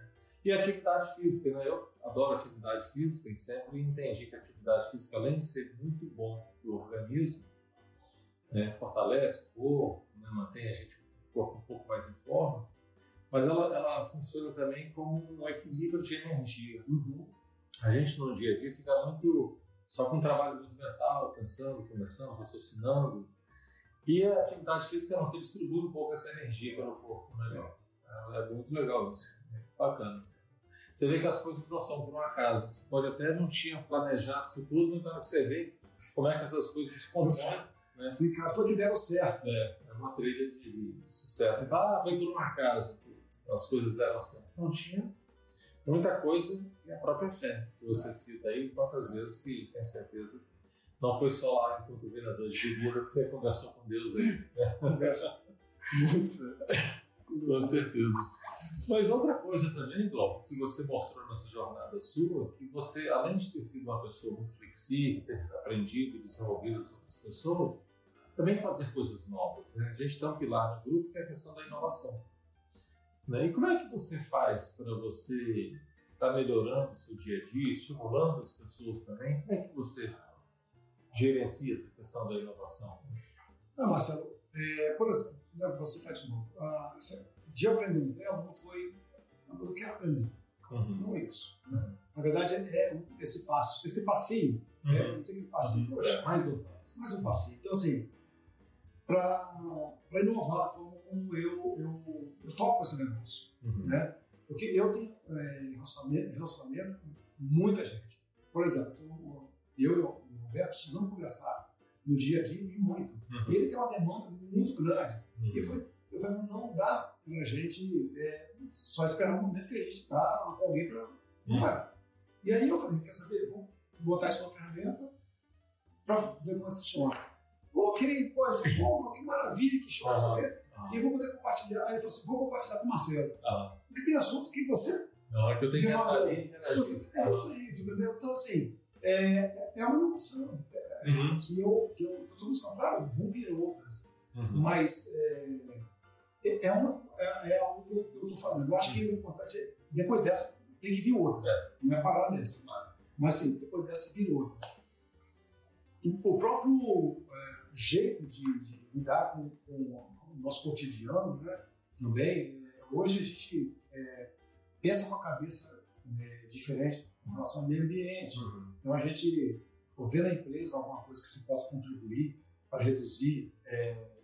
E atividade física, né? Eu adoro atividade física e sempre entendi que a atividade física, além de ser muito bom para o organismo, né, fortalece o corpo, né, mantém a gente o corpo um pouco mais em forma, mas ela, ela funciona também como um equilíbrio de energia. Uhum. A gente no dia a dia fica muito só com um trabalho muito mental, pensando, conversando, raciocinando, e a atividade física não se distribui um pouco essa energia pelo corpo, né? É, é muito legal isso, bacana. Você vê que as coisas não são por um acaso. Você pode até não tinha planejado isso tudo, então você vê como é que essas coisas se compõem. Né? Cara, foi que deram certo. É, é uma trilha de, de, de sucesso. Você fala, ah, foi por um acaso. As coisas deram certo. Não tinha muita coisa e a própria fé que você cita aí, quantas vezes que tem certeza não foi só lá enquanto vereador de bebida que você conversou com Deus aí. Conversa muito. Né? com certeza. Mas outra coisa também, Glauco, que você mostrou nessa jornada sua, que você, além de ter sido uma pessoa muito flexível, ter aprendido e desenvolvido as outras pessoas, também fazer coisas novas. Né? A gente tem um pilar no grupo que é a questão da inovação. Né? E como é que você faz para você estar tá melhorando o seu dia a dia, estimulando as pessoas também? Como é que você gerencia essa questão da inovação? Não, Marcelo, é, por exemplo, né, você está de novo. Ah, de aprender um não foi eu quero aprender. Uhum. Não é isso. Né? Na verdade, é, é esse passo, esse passinho, uhum. é, não tem que passinho, uhum. poxa, mais um passo. Mais um passinho. Então, assim, para inovar a forma como eu, eu, eu toco esse negócio. Uhum. Né? Porque eu tenho é, relacionamento, relacionamento com muita gente. Por exemplo, eu e o Roberto precisamos conversar no dia a dia e muito. Uhum. Ele tem uma demanda muito grande. Uhum. E foi, eu falei, não dá para a gente é, só esperar um momento que a gente está uma folguinha para. Não vai. E aí eu falei, quer saber? Vou botar isso na ferramenta para ver como funciona. Ok, pode, bom, que maravilha, que show, uhum. E vou poder compartilhar. Aí ele falou assim: vou compartilhar com o Marcelo. Uhum. Porque tem assuntos que você. Não, é que eu tenho que entrar ali você, É isso aí, entendeu? Então, assim, é, é uma inovação é, uhum. que eu estou buscando. Claro, vão vir outras, uhum. mas é, é, é, uma, é, é algo que eu estou fazendo. Eu acho que o importante é, depois dessa, tem que vir outra. É. Não é parar nessa. Mas, sim, depois dessa, vir outra. O próprio é, jeito de, de lidar com, com, o nosso cotidiano, né, também, é, hoje a gente é, pensa com a cabeça é, diferente em relação ao meio ambiente. Uhum. Então, a gente vê na empresa alguma coisa que se possa contribuir para reduzir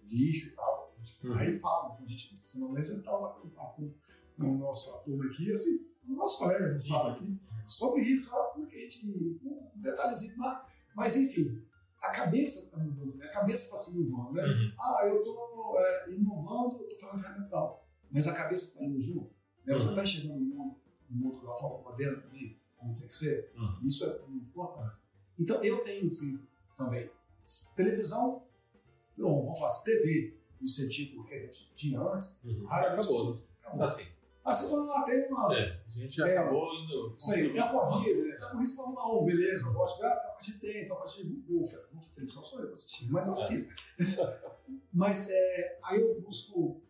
lixo e tal Uhum. Aí fala, então a gente, senão a gente estava batendo papo com o nosso ator aqui, assim, o nosso colega de sala aqui, sobre isso, como que a gente, um detalhezinho lá, mas enfim, a cabeça está mudando, né? a cabeça está se inovando, né? Uhum. Ah, eu estou é, inovando, estou fazendo ferramental, mas a cabeça está indo junto, né? Você está uhum. enxergando o mundo, o mundo da forma moderna também, como tem que ser, uhum. isso é muito importante. Então, eu tenho um filho também. Televisão, bom, vamos falar assim, TV, no sentido que a gente tinha antes, uhum. acabou. Assim, acabou. Assim. Ah, você tornou até uma. É, a gente já é, acabou indo. Isso aí, tem a corrida, né? Tá corrida de Fórmula 1, beleza, eu gosto de ver, a gente tem, então a gente. Ufa, não tem só sou eu assistindo, mas assisto. mas é, aí eu busco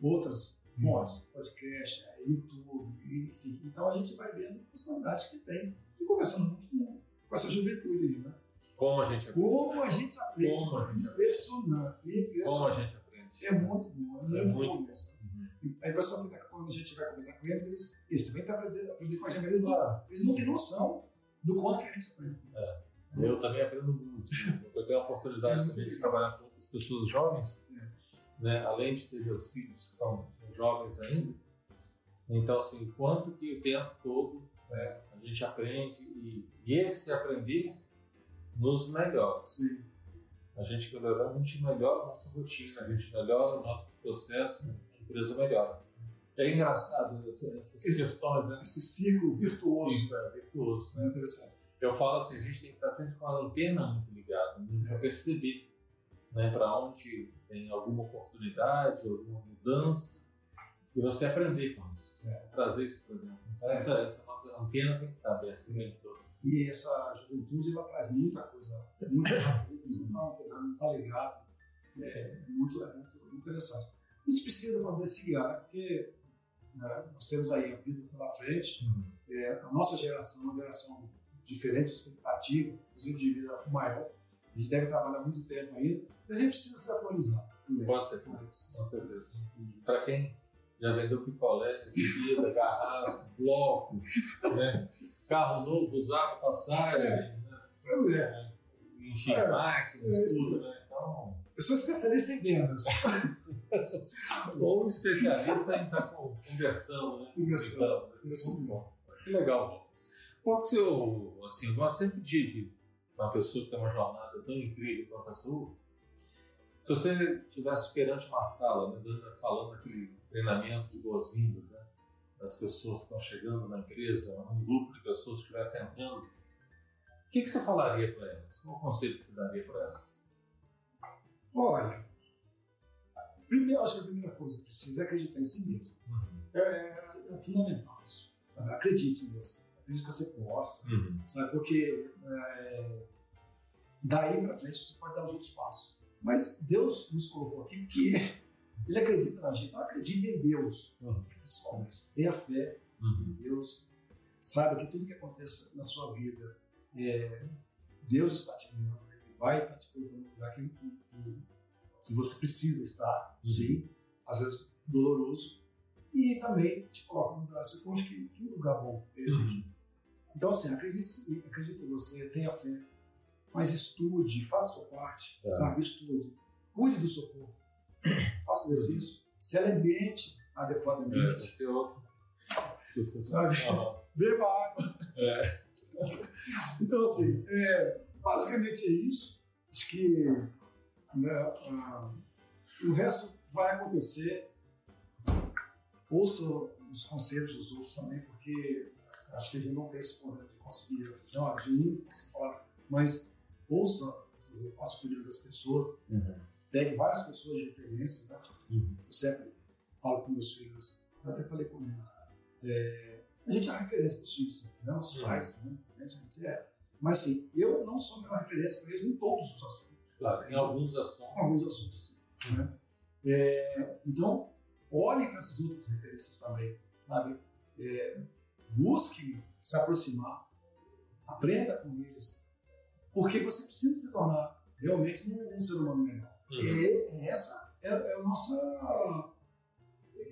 outras vozes, podcast, é, YouTube, enfim. Então a gente vai vendo as possibilidades que tem e conversando muito com, com essa juventude aí, né? Como a gente aprende. Como a gente aprende. Como a gente aprende. Impressionante. Como a gente aprende. É muito bom, é muito, é muito bom mesmo. Uhum. A impressão que quando a gente vai conversar com eles, eles, eles também estão aprendendo, com a gente, mas eles não, eles não têm noção do quanto que a gente aprende. É. Eu também aprendo muito. Eu tenho a oportunidade também de trabalhar com outras pessoas jovens, é. né? além de ter meus filhos que são, são jovens ainda. Então, assim, quanto que o tempo todo né, a gente aprende e, e esse aprender nos melhora. Sim a gente melhorando, a gente melhora a nossa rotina, a gente melhora os nossos processos, a empresa melhora. É engraçado essas, essas esse, questões, né? Esse ciclo virtuoso. Sim, é, virtuoso, né? Interessante. Eu falo assim, a gente tem que estar sempre com a antena muito ligada, né? para perceber né, para onde tem alguma oportunidade, alguma mudança, e você aprender com isso, é. trazer isso para dentro. Então, é. essa, essa nossa antena tem que estar aberta o tempo todo. E essa juventude ela traz muita coisa, muita rápida, não está não tá ligado. É muito, é muito, muito interessante. A gente precisa poder se guiar, né? porque né, nós temos aí a vida pela frente, uhum. é, a nossa geração é uma geração diferente, expectativa, inclusive de vida maior. A gente deve trabalhar muito tempo ainda, então a gente precisa se atualizar. Com certeza. Com certeza. Para quem já vendeu picolé, bebida, garrafa, bloco, né? carro novo, usado, passagem, é. né? Pois é. Enfim, é. máquinas, é tudo, né? Então... Eu sou especialista em vendas. Ou especialista em estar tá conversando, né? Conversando. Muito bom. Que legal, Qual que seu, assim, eu gosto sempre de, de uma pessoa que tem uma jornada tão incrível quanto a sua, se você estivesse perante uma sala, né, falando aquele treinamento de boas-vindas, né, das pessoas que estão chegando na empresa, um grupo de pessoas que estivesse entrando, o que, que você falaria para elas? Qual conselho que você daria para elas? Olha, primeiro, acho que a primeira coisa que precisa é acreditar em si mesmo. Uhum. É, é, é, fundamental isso. Sabe? Acredite em você. Acredite que você possa. Uhum. Sabe? Porque é, daí para frente você pode dar os outros passos. Mas Deus nos colocou aqui porque Ele acredita na gente, então acredita em Deus, Uhum. principalmente. Tenha fé Uhum. em Deus. Saiba que tudo que acontece na sua vida, é, Deus está te guiando, Ele vai estar te colocando no lugar que, que, que- que você precisa estar, sim, às vezes doloroso, e também te coloca no lugar, assim, poxa, que, que lugar bom é esse aqui. Então, assim, acredite, acredite em você, tenha fé, mas estude, faça sua parte, É. sabe? Estude, cuide do seu corpo, faça exercício, se alimente É, adequadamente, é. Você Sabe? Aham. beba água. É. Então, assim, é, basicamente é isso. Acho que o resto vai acontecer. Ouça os conselhos dos outros também, porque acho que a gente não tem esse poder de conseguir dizer, ó, de falar, mas ouça as opiniões das pessoas, Uhum. pegue várias pessoas de referência, né? Uhum. Eu sempre falo com meus filhos, eu até falei com eles. É, a gente é referência para os filhos, sempre, né? Os pais, né? A gente é. Mas assim, eu não sou a melhor referência para eles em todos os assuntos. Claro, em alguns assuntos. Alguns assuntos, sim. Né? É, então, olhe para essas outras referências também, sabe? É, busque se aproximar, aprenda com eles, porque você precisa se tornar realmente um, um ser humano melhor. Uhum. E essa é, é a nossa.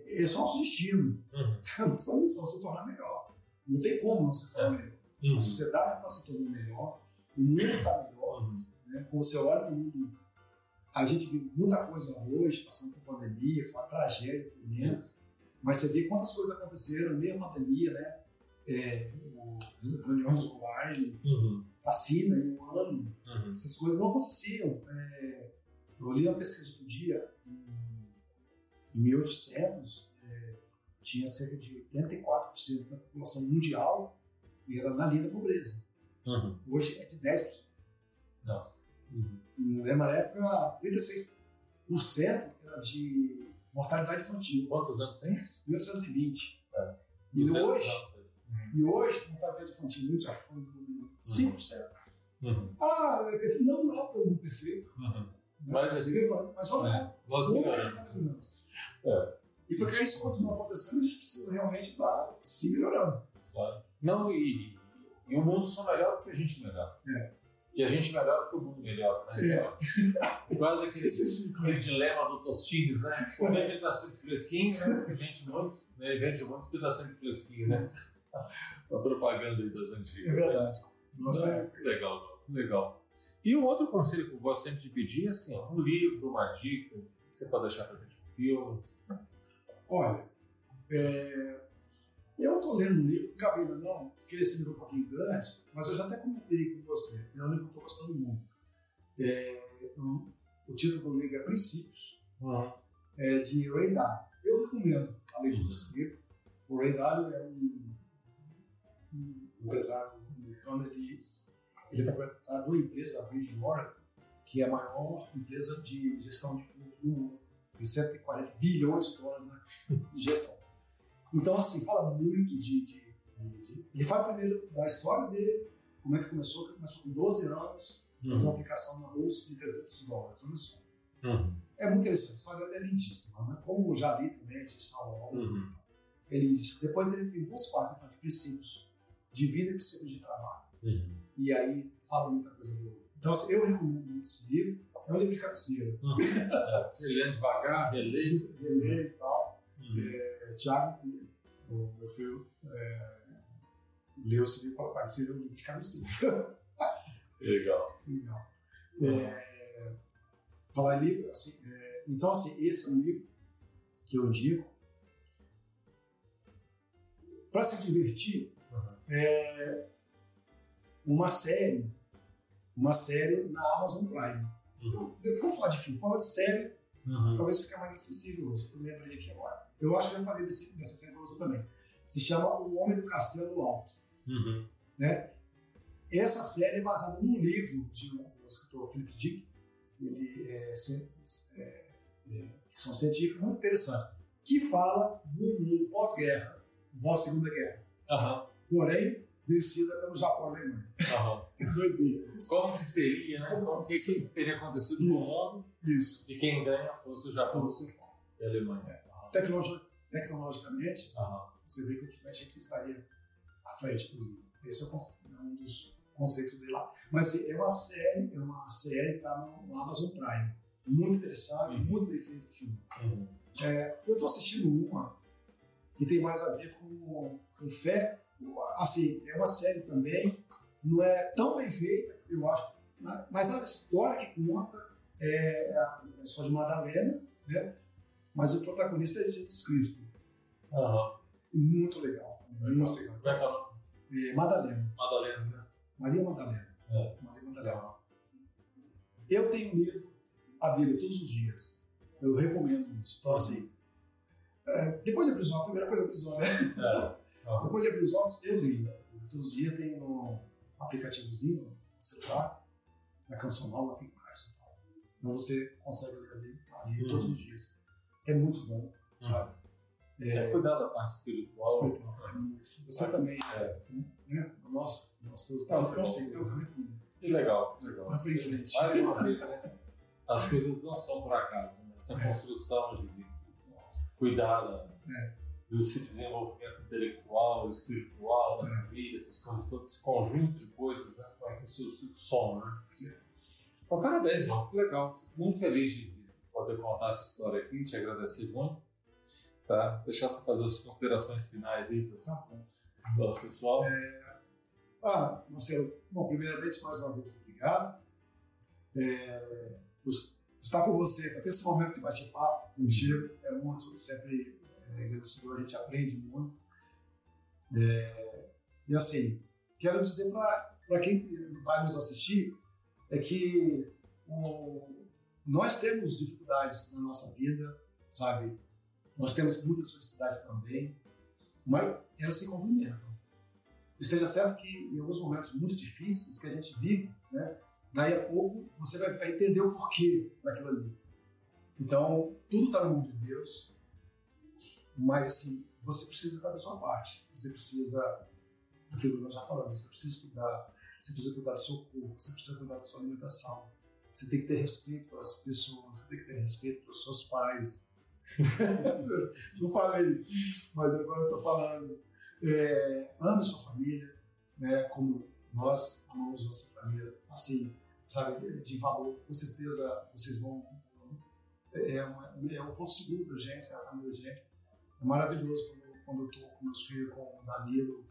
Esse é o nosso destino. Uhum. A nossa missão é se tornar melhor. Não tem como não se tornar melhor. Uhum. A sociedade está se tornando melhor, o mundo está melhor. Uhum. Né? Quando você olha para o mundo, a gente vive muita coisa hoje, passando por pandemia, foi uma tragédia imensa. Mas você vê quantas coisas aconteceram, meio pandemia, né? É, o- reuniões online, Uhum. vacina em um ano, Uhum. essas coisas não aconteciam. É, eu li uma pesquisa outro dia, em, em 1800, é, tinha cerca de 84% da população mundial e era na linha da pobreza. Uhum. Hoje é de 10%. Nossa. Uhum. Na mesma época, 36% era de mortalidade infantil, Quantos anos tem isso? 1820. É. E, 200 hoje, anos. e hoje, mortalidade infantil mundial foi 5%. Uhum. Ah, é perfeito. não, não é todo mundo perfeito. Uhum. Né? Mas a gente- Mas só É, nós melhoramos. tá melhorando? É. E para que isso continue acontecendo, a gente precisa realmente estar se melhorando. Claro. Não, e, e o mundo só melhora porque a gente melhora. É. E a gente melhora o mundo melhora, né? É. Quase aquele, ciclo. aquele dilema do Tostines, né? Por que ele está sempre fresquinho, né? Porque vende muito, né? Vende muito porque está sempre fresquinho, né? A propaganda aí das É antigas. verdade. Nossa, Né? Legal, legal. E um outro conselho que eu gosto sempre de pedir é assim, um livro, uma dica, que você pode deixar pra gente um filme. Olha, é, estou lendo um livro, acabei ainda não, porque esse livro é um pouquinho grande, mas eu já até comentei com você, é um livro que eu estou gostando muito. É, o, o título do livro é Princípios, é de Ray Dalio. Eu recomendo a leitura desse livro. O Ray Dalio é um, um empresário americano, ele, ele é proprietário de uma empresa, a Bridgewater, que é a maior empresa de gestão de fundos do mundo. Tem 140 bilhões de dólares né, de gestão. Então, assim, fala muito de, de, de- Ele fala primeiro da história dele, como é que começou, que começou com 12 anos, fazendo uma aplicação na bolsa de 300 dólares. Olha só. Uhum. É muito interessante, a história dele é lindíssima, né? Como o Jali também, de Salomão. Uhum. Ele diz que depois ele tem duas partes, ele fala de princípios de vida e princípios de trabalho. Uhum. E aí fala muita coisa boa. Então, assim, eu recomendo muito esse livro. É um livro de cabeceira. É, Lendo devagar, relendo. Reler e tal. Uhum. É, Tiago, o meu filho, é, leu esse livro e falou, pai, esse é um livro de cabeceira. Legal. Legal. É, falar livro, assim, é, então, assim, esse é um livro que eu digo para se divertir, é uma série, uma série na Amazon Prime. Uhum. Eu vou falar de filme, falar de série, Uhum. talvez fique mais acessível hoje. Eu lembrei aqui agora. Eu acho que eu já falei desse, dessa série para você também. Se chama O Homem do Castelo Alto. Uhum. né? Essa série é baseada num livro de um escritor Philip Dick, ele é, é, é ficção científica muito interessante, que fala do mundo pós-guerra, pós-segunda guerra, Aham. porém vencida pelo Japão e Alemanha. Aham. Como que seria, né? Como que, que teria acontecido com o Isso. mundo Isso. se quem ganha fosse o Japão? E Alemanha. É. Tecnologi tecnologicamente, você vê que a gente estaria à frente, inclusive. Esse é, é um dos conceitos dele lá. Mas assim, é uma série, é uma série que está no Amazon Prime. Muito interessante, uhum. muito bem feito o filme. Uhum. É, eu estou assistindo uma que tem mais a ver com, com fé. Assim, é uma série também, não é tão bem feita, eu acho, né? mas a história que conta é, é a história de Madalena, né? mas o protagonista é Jesus Cristo. Uhum. Muito legal. Muito legal. legal. É, Madalena. Madalena. Né? Maria Madalena. É. Maria Madalena. Eu tenho lido a Bíblia todos os dias. Eu recomendo isso. Então, assim, é, depois de prisão, a primeira coisa é prisão, né? É. Uhum. Depois de prisão, eu leio. Todos os dias tem um aplicativozinho celular, na canção nova, tem vários. Então você consegue ler ali, ali uhum. todos os dias. É muito bom, uhum. sabe? É, cuidar da parte espiritual. espiritual. Você também, é, né? nós, nós todos. Não, então, assim, eu recomendo. Que legal, legal. Mas em frente. Mais uma vez, né? As coisas não são por acaso. Né? Essa é. construção de, cuidar é. Do desenvolvimento intelectual, espiritual, da é. família, essas coisas todas, esse conjunto de coisas, né? Para que isso, isso som, né? É. Bom, parabéns, irmão. Que legal. Fico muito feliz de poder contar essa história aqui, te agradecer muito. Tá? Deixar você fazer as considerações finais aí para tá o nosso pessoal. É... Ah, Marcelo, bom, primeiramente, mais uma vez, obrigado. É... Estar com você, ter esse momento de bate-papo contigo, é muito, sempre, é, agradecedor, a gente aprende muito. É... E assim, quero dizer para quem vai nos assistir, é que o, nós temos dificuldades na nossa vida, sabe? Nós temos muitas felicidades também, mas elas se complementam. Esteja certo que em alguns momentos muito difíceis que a gente vive, né, daí a pouco você vai entender o porquê daquilo ali. Então, tudo está na mão de Deus, mas assim, você precisa fazer a sua parte. Você precisa, aquilo que nós já falamos, você precisa estudar, você precisa cuidar do seu corpo, você precisa cuidar da sua alimentação. Você tem que ter respeito pelas pessoas, você tem que ter respeito pelos seus pais, não falei, mas agora eu estou falando. É, ame sua família, né, como nós amamos nossa família, assim, sabe, de valor. Com certeza vocês vão. É, uma, é um ponto seguro da gente, é a família da gente. É maravilhoso quando, quando eu estou com meus filhos, com o Danilo,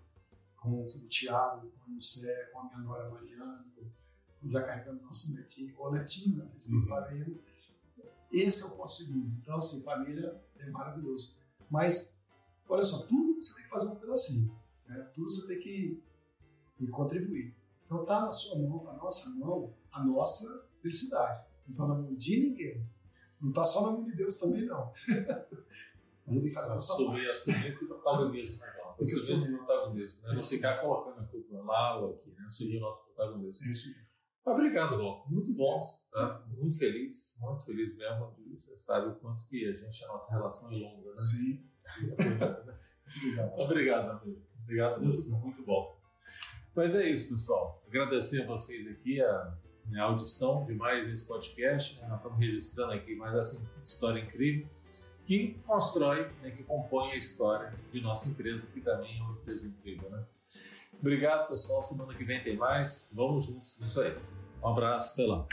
com o Tiago, com o José, com a minha nora Mariana, já carregando nosso netinho, ou netinho, né? Não uhum. ainda esse é o ponto segundo. Então, assim, família é maravilhoso. Mas, olha só, tudo você tem que fazer um pedacinho. Né? Tudo você tem que, que contribuir. Então, tá na sua mão, na nossa mão, a nossa felicidade. Não está na mão de ninguém. Não está só na mão de Deus também, não. a gente faz a nossa assumir, assumir esse protagonismo, né, esse protagonismo. Né? Não ficar colocando a culpa lá ou aqui, né? Assumir o nosso protagonismo. Isso mesmo. Obrigado, Bom. Muito bom, tá? Muito feliz, muito feliz mesmo. Você sabe o quanto que a gente, a nossa relação é longa, né? Sim. Sim obrigado. obrigado. Obrigado, amigo. Obrigado muito, mesmo. muito bom. Mas é isso, pessoal. Agradecer a vocês aqui a, a audição de mais esse podcast. Né? Nós estamos registrando aqui mais essa história incrível que constrói, né, que compõe a história de nossa empresa, que também é uma empresa incrível, né? Obrigado, pessoal. Semana que vem tem mais. Vamos juntos nisso aí. Um abraço, até lá.